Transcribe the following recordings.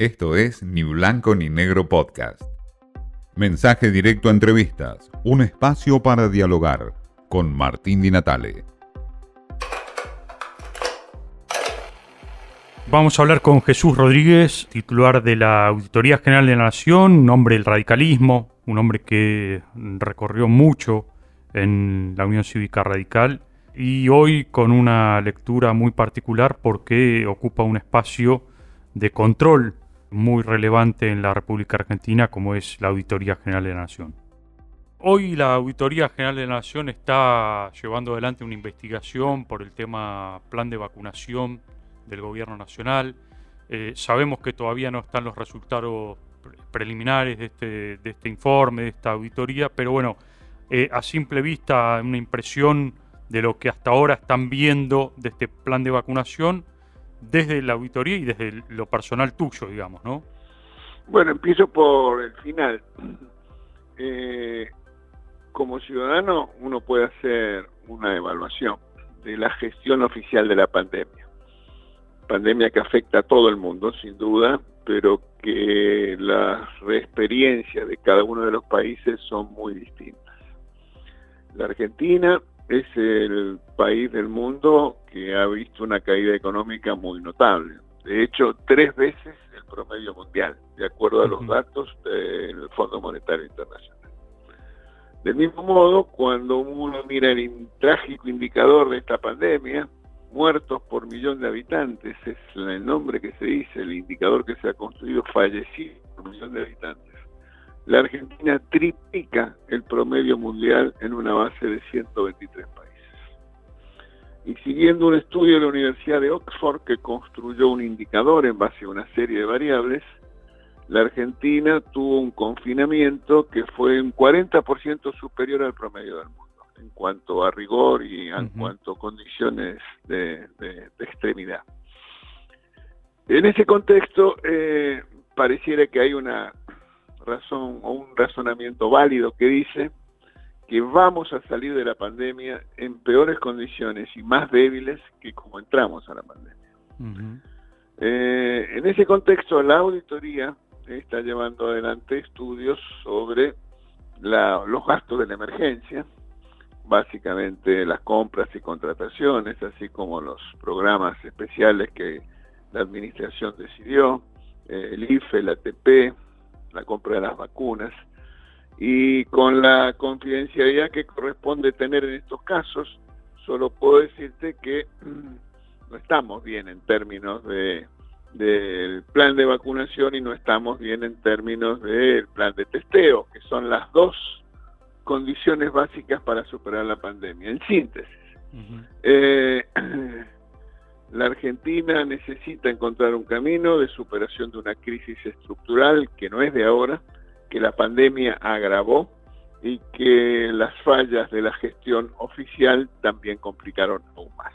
Esto es Ni Blanco ni Negro Podcast. Mensaje directo a entrevistas, un espacio para dialogar con Martín Di Natale. Vamos a hablar con Jesús Rodríguez, titular de la Auditoría General de la Nación, un hombre del radicalismo, un hombre que recorrió mucho en la Unión Cívica Radical y hoy con una lectura muy particular porque ocupa un espacio de control muy relevante en la República Argentina como es la Auditoría General de la Nación. Hoy la Auditoría General de la Nación está llevando adelante una investigación por el tema plan de vacunación del gobierno nacional. Eh, sabemos que todavía no están los resultados preliminares de este, de este informe, de esta auditoría, pero bueno, eh, a simple vista una impresión de lo que hasta ahora están viendo de este plan de vacunación desde la auditoría y desde lo personal tuyo, digamos, ¿no? Bueno, empiezo por el final. Eh, como ciudadano uno puede hacer una evaluación de la gestión oficial de la pandemia. Pandemia que afecta a todo el mundo, sin duda, pero que las experiencias de cada uno de los países son muy distintas. La Argentina es el país del mundo que ha visto una caída económica muy notable. De hecho, tres veces el promedio mundial, de acuerdo a los datos del Fondo Monetario Internacional. Del mismo modo, cuando uno mira el trágico indicador de esta pandemia, muertos por millón de habitantes, es el nombre que se dice, el indicador que se ha construido, fallecidos por millón de habitantes la Argentina triplica el promedio mundial en una base de 123 países. Y siguiendo un estudio de la Universidad de Oxford que construyó un indicador en base a una serie de variables, la Argentina tuvo un confinamiento que fue un 40% superior al promedio del mundo en cuanto a rigor y en cuanto a condiciones de, extremidad. En ese contexto, eh, pareciera que hay una razón o un razonamiento válido que dice que vamos a salir de la pandemia en peores condiciones y más débiles que como entramos a la pandemia. Eh, en ese contexto, la auditoría está llevando adelante estudios sobre los gastos de la emergencia, básicamente las compras y contrataciones, así como los programas especiales que la administración decidió, eh, el IFE, el ATP, la compra de las vacunas, y con la confidencialidad que corresponde tener en estos casos, solo puedo decirte que no estamos bien en términos de del plan de vacunación y no estamos bien en términos del plan de testeo, que son las dos condiciones básicas para superar la pandemia. En síntesis, eh, La Argentina necesita encontrar un camino de superación de una crisis estructural que no es de ahora, que la pandemia agravó y que las fallas de la gestión oficial también complicaron aún más.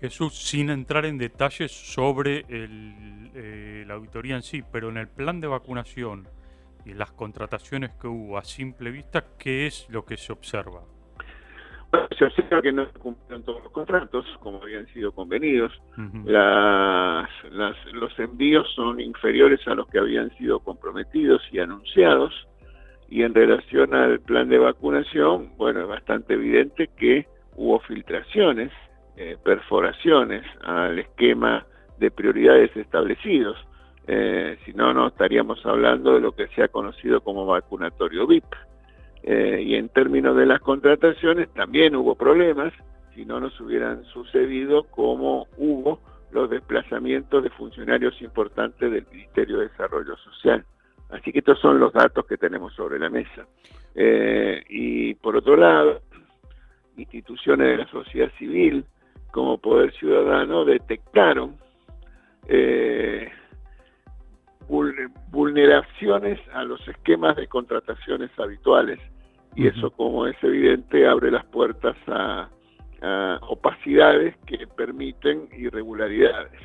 Jesús, sin entrar en detalles sobre eh, la auditoría en sí, pero en el plan de vacunación y las contrataciones que hubo a simple vista, ¿qué es lo que se observa? Se observa que no se cumplieron todos los contratos como habían sido convenidos. las, los envíos son inferiores a los que habían sido comprometidos y anunciados. Y en relación al plan de vacunación, bueno, es bastante evidente que hubo filtraciones, eh, perforaciones al esquema de prioridades establecidos. Eh, si no, no estaríamos hablando de lo que se ha conocido como vacunatorio VIP. Eh, y en términos de las contrataciones también hubo problemas, si no nos hubieran sucedido como hubo los desplazamientos de funcionarios importantes del Ministerio de Desarrollo Social. Así que estos son los datos que tenemos sobre la mesa. Eh, y por otro lado, instituciones de la sociedad civil como Poder Ciudadano detectaron eh, vulneraciones a los esquemas de contrataciones habituales y eso, como es evidente, abre las puertas a, opacidades que permiten irregularidades.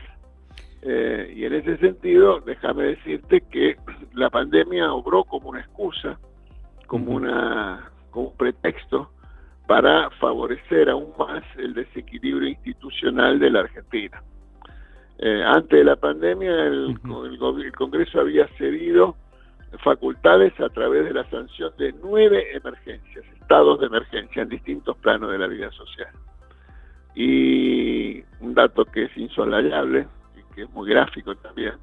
Eh, y en ese sentido, déjame decirte que la pandemia obró como una excusa, como, una, como un pretexto para favorecer aún más el desequilibrio institucional de la Argentina. Eh, antes de la pandemia, el, el, Congreso había cedido facultades a través de la sanción de nueve emergencias, estados de emergencia en distintos planos de la vida social. Y un dato que es insolayable y que es muy gráfico también,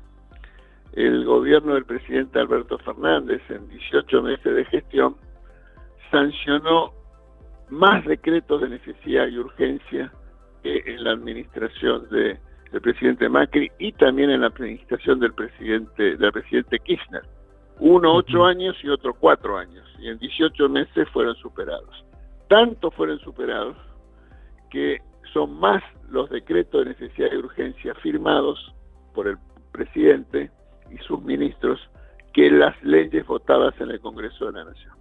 el gobierno del presidente Alberto Fernández en 18 meses de gestión sancionó más decretos de necesidad y urgencia que en la administración de, del presidente Macri y también en la administración del presidente del presidente Kirchner. Uno ocho años y otro cuatro años. Y en 18 meses fueron superados. Tanto fueron superados que son más los decretos de necesidad y urgencia firmados por el presidente y sus ministros que las leyes votadas en el Congreso de la Nación.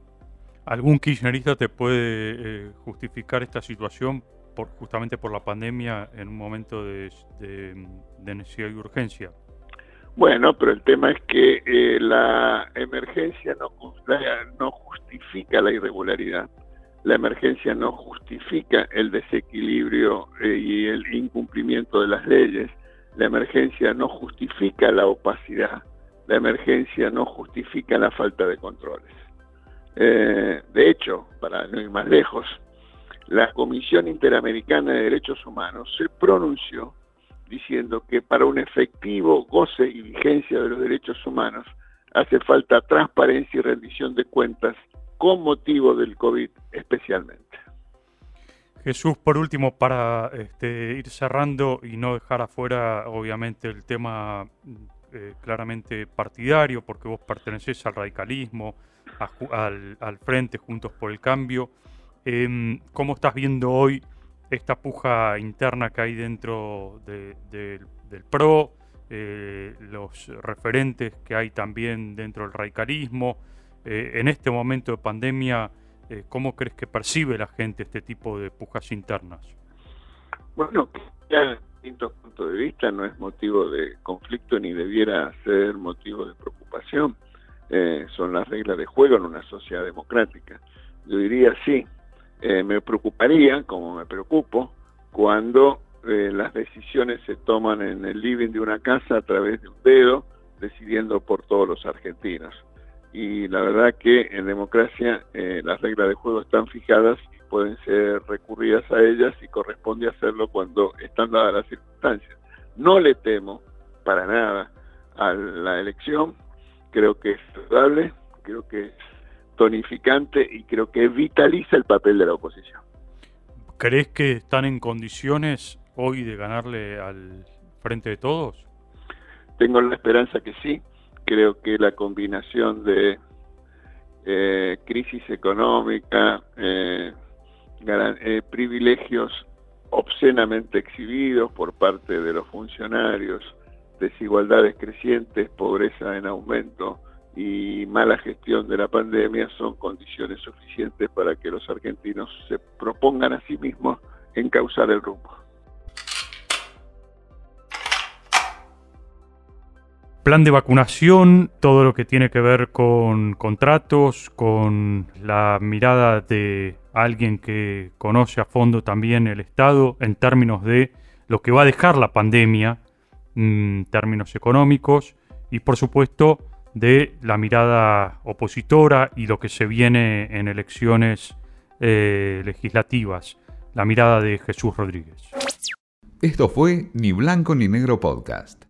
¿Algún kirchnerista te puede eh, justificar esta situación por, justamente por la pandemia en un momento de, necesidad y urgencia? Bueno, pero el tema es que eh, la emergencia no, justifica la irregularidad. La emergencia no justifica el desequilibrio eh, y el incumplimiento de las leyes. La emergencia no justifica la opacidad. La emergencia no justifica la falta de controles. Eh, de hecho, para no ir más lejos, la Comisión Interamericana de Derechos Humanos se pronunció diciendo que para un efectivo goce y vigencia de los derechos humanos hace falta transparencia y rendición de cuentas con motivo del COVID especialmente. Jesús, por último, para este, ir cerrando y no dejar afuera, obviamente, el tema eh, claramente partidario, porque vos pertenecés al radicalismo, al, frente Juntos por el Cambio. Em, ¿Cómo estás viendo hoy esta puja interna que hay dentro del PRO, eh, los referentes que hay también dentro del radicalismo? Eh, en este momento de pandemia, eh, ¿cómo crees que percibe la gente este tipo de pujas internas? Bueno, ya distintos puntos de vista no es motivo de conflicto ni debiera ser motivo de preocupación. Eh, son las reglas de juego en una sociedad democrática. Yo diría sí, eh, me preocuparía, como me preocupo, cuando eh, las decisiones se toman en el living de una casa a través de un dedo, decidiendo por todos los argentinos. Y la verdad que en democracia las reglas de juego están fijadas y pueden ser recurridas a ellas y corresponde hacerlo cuando están dadas las circunstancias. No le temo para nada a la elección, creo que es saludable, creo que es tonificante y creo que vitaliza el papel de la oposición. ¿Crees que están en condiciones hoy de ganarle al frente de todos? Tengo la esperanza que sí. Creo que la combinación de eh, crisis económica, eh, eh, privilegios obscenamente exhibidos por parte de los funcionarios, desigualdades crecientes, pobreza en aumento y mala gestión de la pandemia son condiciones suficientes para que los argentinos se propongan a sí mismos encauzar el rumbo. Plan de vacunación, todo lo que tiene que ver con contratos, con la mirada de alguien que conoce a fondo también el Estado en términos de lo que va a dejar la pandemia términos económicos y por supuesto de la mirada opositora y lo que se viene en elecciones eh, legislativas, la mirada de Jesús Rodríguez. Esto fue Ni Blanco ni Negro Podcast.